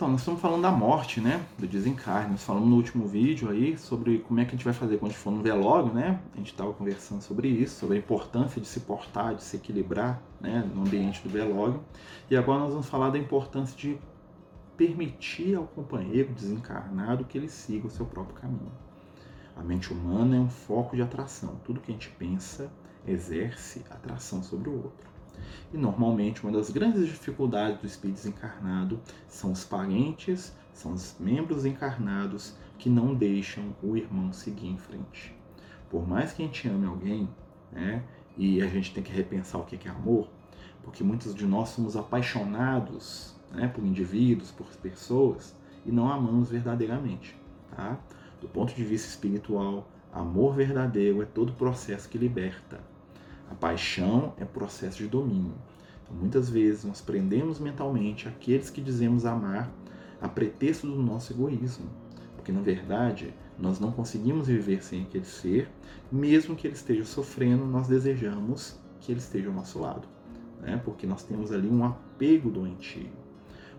Então, nós estamos falando da morte, né? Do desencarne. Nós falamos no último vídeo aí sobre como é que a gente vai fazer quando a gente for no velório, né? A gente estava conversando sobre isso, sobre a importância de se portar, de se equilibrar, né? No ambiente do velório. E agora nós vamos falar da importância de permitir ao companheiro desencarnado que ele siga o seu próprio caminho. A mente humana é um foco de atração. Tudo que a gente pensa exerce atração sobre o outro. E normalmente uma das grandes dificuldades do espírito desencarnado são os parentes, são os membros encarnados que não deixam o irmão seguir em frente. Por mais que a gente ame alguém, né, e a gente tem que repensar o que é amor, porque muitos de nós somos apaixonados né, por indivíduos, por pessoas, e não amamos verdadeiramente. Tá? Do ponto de vista espiritual, amor verdadeiro é todo processo que liberta. A paixão é processo de domínio. Então, muitas vezes nós prendemos mentalmente aqueles que dizemos amar a pretexto do nosso egoísmo, porque na verdade nós não conseguimos viver sem aquele ser, mesmo que ele esteja sofrendo, nós desejamos que ele esteja ao nosso lado, né? porque nós temos ali um apego doentio.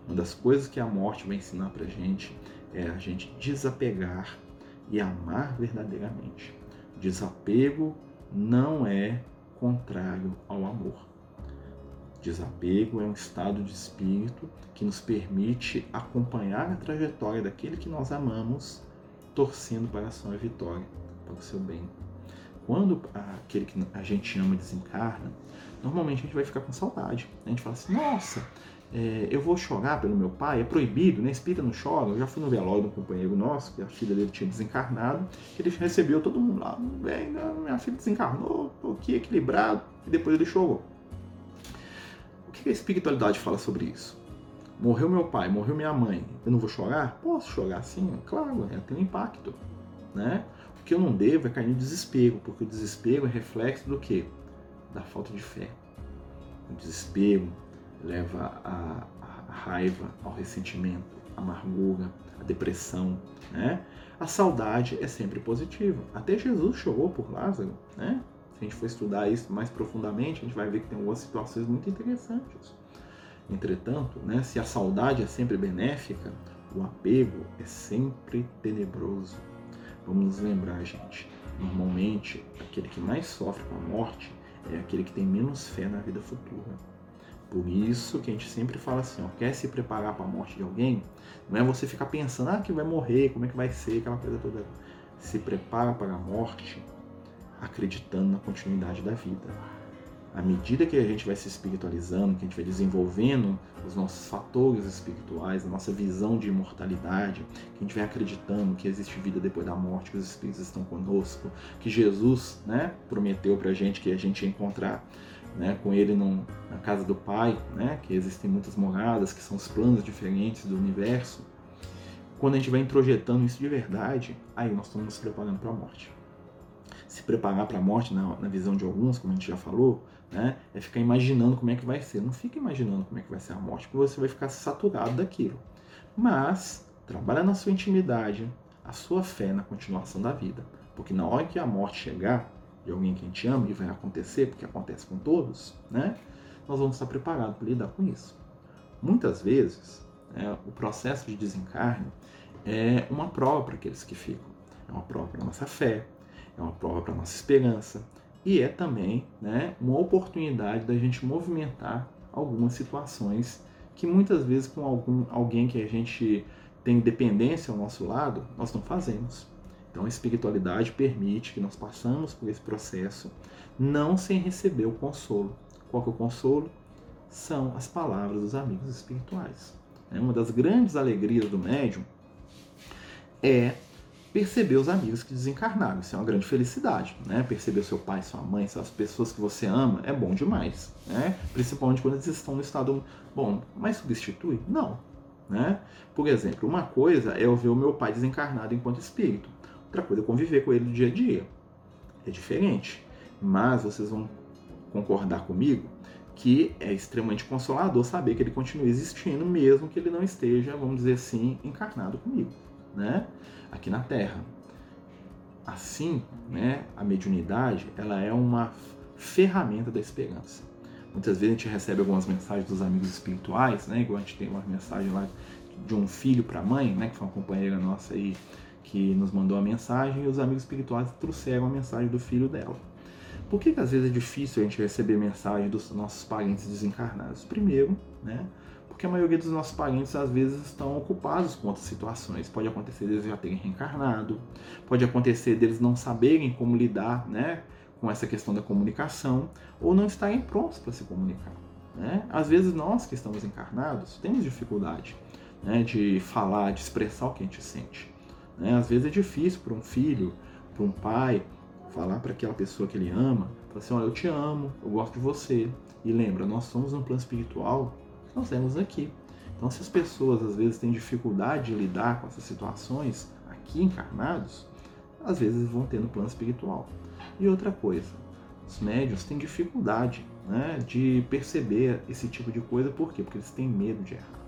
Uma das coisas que a morte vai ensinar para gente é a gente desapegar e amar verdadeiramente. Desapego não é contrário ao amor. Desapego é um estado de espírito que nos permite acompanhar a trajetória daquele que nós amamos, torcendo para a sua vitória, para o seu bem. Quando aquele que a gente ama desencarna, normalmente a gente vai ficar com saudade. A gente fala assim: nossa, é, eu vou chorar pelo meu pai, é proibido, né? Espírita não chora. Eu já fui no velório de um companheiro nosso, que a filha dele tinha desencarnado, que ele recebeu todo mundo lá, bem, minha filha desencarnou, tô aqui equilibrado, e depois ele chorou. O que a espiritualidade fala sobre isso? Morreu meu pai, morreu minha mãe, eu não vou chorar? Posso chorar sim, claro, tem um impacto, né? O que eu não devo é cair no desespero, porque o desespero é reflexo do quê? Da falta de fé. O desespero, leva à, raiva, ao ressentimento, à amargura, à depressão, né? A saudade é sempre positiva. Até Jesus chorou por Lázaro, né? Se a gente for estudar isso mais profundamente, a gente vai ver que tem algumas situações muito interessantes. Entretanto, né, se a saudade é sempre benéfica, o apego é sempre tenebroso. Vamos nos lembrar, gente. Normalmente, aquele que mais sofre com a morte é aquele que tem menos fé na vida futura. Por isso que a gente sempre fala assim, ó, quer se preparar para a morte de alguém, não é você ficar pensando, ah, que vai morrer, como é que vai ser, aquela coisa toda. Se prepara para a morte acreditando na continuidade da vida. À medida que a gente vai se espiritualizando, que a gente vai desenvolvendo os nossos fatores espirituais, a nossa visão de imortalidade, que a gente vai acreditando que existe vida depois da morte, que os espíritos estão conosco, que Jesus né, prometeu para a gente que a gente ia encontrar né, com ele num, na casa do Pai, né, que existem muitas moradas, que são os planos diferentes do universo. Quando a gente vai introjetando isso de verdade, aí nós estamos nos preparando para a morte. Se preparar para a morte, na, na, visão de alguns, como a gente já falou, né, é ficar imaginando como é que vai ser. Não fica imaginando como é que vai ser a morte, porque você vai ficar saturado daquilo. Mas trabalha na sua intimidade, a sua fé na continuação da vida. Porque na hora que a morte chegar, de alguém que a gente ama, e vai acontecer, porque acontece com todos, né? Nós vamos estar preparados para lidar com isso. Muitas vezes, né, o processo de desencarne é uma prova para aqueles que ficam. É uma prova para a nossa fé, é uma prova para a nossa esperança, e é também né, uma oportunidade da gente movimentar algumas situações que muitas vezes com algum, alguém que a gente tem dependência ao nosso lado, nós não fazemos. Então a espiritualidade permite que nós passamos por esse processo não sem receber o consolo. Qual que é o consolo? São as palavras dos amigos espirituais. É uma das grandes alegrias do médium é perceber os amigos que desencarnaram. Isso é uma grande felicidade, né? Perceber seu pai, sua mãe, as pessoas que você ama é bom demais, né? Principalmente quando eles estão no estado bom. Mas substitui? Não, né? Por exemplo, uma coisa é eu ver o meu pai desencarnado enquanto espírito. Outra coisa é conviver com ele no dia a dia. É diferente. Mas vocês vão concordar comigo que é extremamente consolador saber que ele continua existindo, mesmo que ele não esteja, vamos dizer assim, encarnado comigo, né? Aqui na Terra. Assim, né, a mediunidade, ela é uma ferramenta da esperança. Muitas vezes a gente recebe algumas mensagens dos amigos espirituais, né? Igual a gente tem uma mensagem lá de um filho para a mãe, né, que foi uma companheira nossa aí que nos mandou a mensagem, e os amigos espirituais trouxeram a mensagem do filho dela. Por que, que às vezes é difícil a gente receber mensagem dos nossos parentes desencarnados? Primeiro, né, porque a maioria dos nossos parentes às vezes estão ocupados com outras situações. Pode acontecer deles já terem reencarnado, pode acontecer deles não saberem como lidar né, com essa questão da comunicação, ou não estarem prontos para se comunicar. Né? Às vezes nós que estamos encarnados temos dificuldade né, de falar, de expressar o que a gente sente. Né? Às vezes é difícil para um filho, para um pai, falar para aquela pessoa que ele ama, falar assim, olha, eu te amo, eu gosto de você. E lembra, nós somos um plano espiritual nós temos aqui. Então, se as pessoas às vezes têm dificuldade de lidar com essas situações aqui encarnados, às vezes vão ter no plano espiritual. E outra coisa, os médios têm dificuldade né, de perceber esse tipo de coisa, por quê? Porque eles têm medo de errar.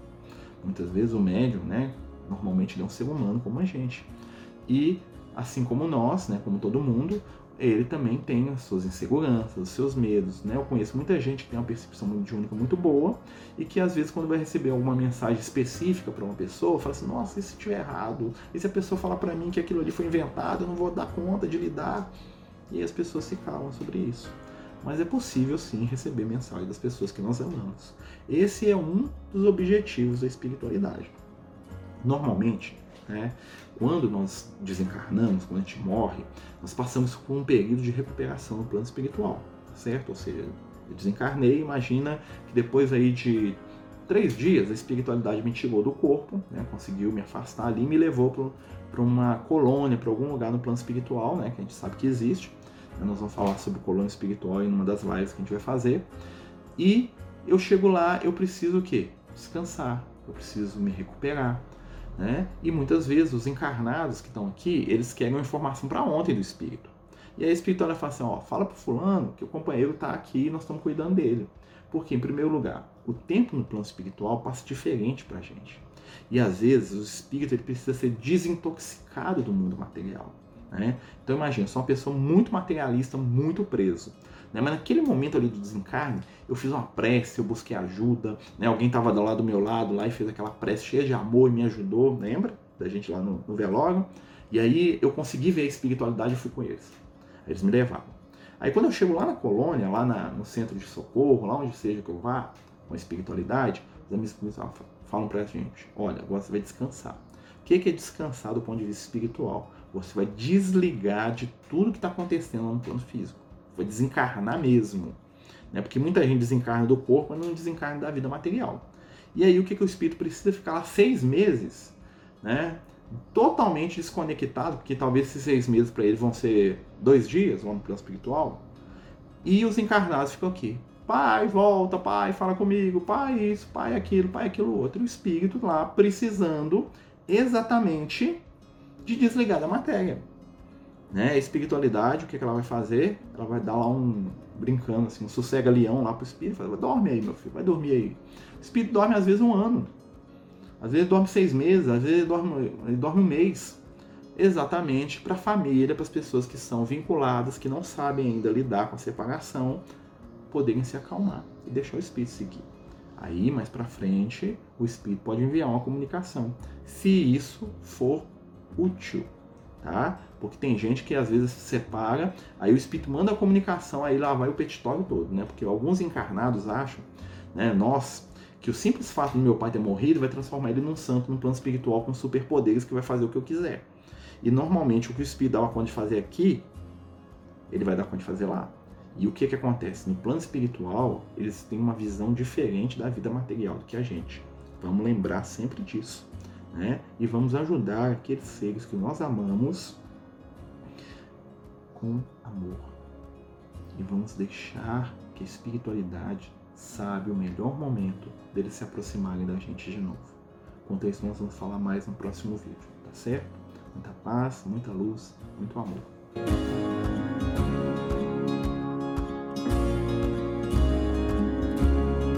Muitas vezes o médium, né, normalmente ele é um ser humano como a gente. E assim como nós, né, como todo mundo, ele também tem as suas inseguranças, os seus medos. Né? Eu conheço muita gente que tem uma percepção mediúnica muito boa e que às vezes quando vai receber alguma mensagem específica para uma pessoa, fala assim, nossa, e se estiver errado? E se a pessoa falar para mim que aquilo ali foi inventado, eu não vou dar conta de lidar? E as pessoas se calam sobre isso. Mas é possível sim receber mensagem das pessoas que nós amamos. Esse é um dos objetivos da espiritualidade. Normalmente, né? Quando nós desencarnamos, quando a gente morre, nós passamos por um período de recuperação no plano espiritual, certo? Ou seja, eu desencarnei, imagina que depois aí de três dias a espiritualidade me tirou do corpo, né? conseguiu me afastar ali e me levou para uma colônia, para algum lugar no plano espiritual, né? que a gente sabe que existe. Nós vamos falar sobre colônia espiritual em uma das lives que a gente vai fazer. E eu chego lá, eu preciso o quê? Descansar, eu preciso me recuperar, né? E muitas vezes os encarnados que estão aqui, eles querem uma informação para ontem do espírito. E aí a espiritualidade fala assim, ó, fala para fulano que o companheiro está aqui e nós estamos cuidando dele. Porque, em primeiro lugar, o tempo no plano espiritual passa diferente para a gente. E às vezes o espírito ele precisa ser desintoxicado do mundo material. Né? Então imagina, sou uma pessoa muito materialista, muito preso. Né? Mas naquele momento ali do desencarne, eu fiz uma prece, eu busquei ajuda, né? alguém estava do lado do meu lado lá e fez aquela prece cheia de amor e me ajudou, lembra? Da gente lá no, no velório. E aí eu consegui ver a espiritualidade e fui com eles. Eles me levavam. Aí quando eu chego lá na colônia, lá na, no centro de socorro, lá onde seja que eu vá, com a espiritualidade, os amigos falam pra gente, olha, agora você vai descansar. O que é descansar do ponto de vista espiritual? Você vai desligar de tudo que está acontecendo no plano físico. Vai desencarnar mesmo. Né? Porque muita gente desencarna do corpo, mas não desencarna da vida material. E aí o que, que o espírito precisa ficar lá seis meses, né? Totalmente desconectado, porque talvez esses seis meses para ele vão ser dois dias lá no plano espiritual. E os encarnados ficam aqui. Pai, volta, pai, fala comigo, pai, isso, pai, aquilo, pai, aquilo outro. O espírito lá precisando exatamente de desligar da matéria. Né? A espiritualidade, o que, que ela vai fazer? Ela vai dar lá um, brincando assim, um sossega-leão lá pro espírito, fala, dorme aí, meu filho, vai dormir aí. O espírito dorme às vezes um ano, às vezes dorme seis meses, às vezes dorme, ele dorme um mês. Exatamente para a família, para as pessoas que são vinculadas, que não sabem ainda lidar com a separação, poderem se acalmar e deixar o espírito seguir. Aí, mais para frente, o espírito pode enviar uma comunicação, se isso for útil tá? Porque tem gente que às vezes se separa, aí o espírito manda a comunicação, aí lá vai o petitório todo, né? Porque alguns encarnados acham, né, nós, que o simples fato do meu pai ter morrido vai transformar ele num santo, num plano espiritual com superpoderes que vai fazer o que eu quiser. E normalmente o que o espírito dá conta de fazer aqui, ele vai dar conta de fazer lá. E o que que acontece? No plano espiritual, eles têm uma visão diferente da vida material do que a gente. Vamos lembrar sempre disso né? E vamos ajudar aqueles seres que nós amamos com amor. E vamos deixar que a espiritualidade sabe o melhor momento deles se aproximarem da gente de novo. Quanto a isso, nós vamos falar mais no próximo vídeo, tá certo? Muita paz, muita luz, muito amor.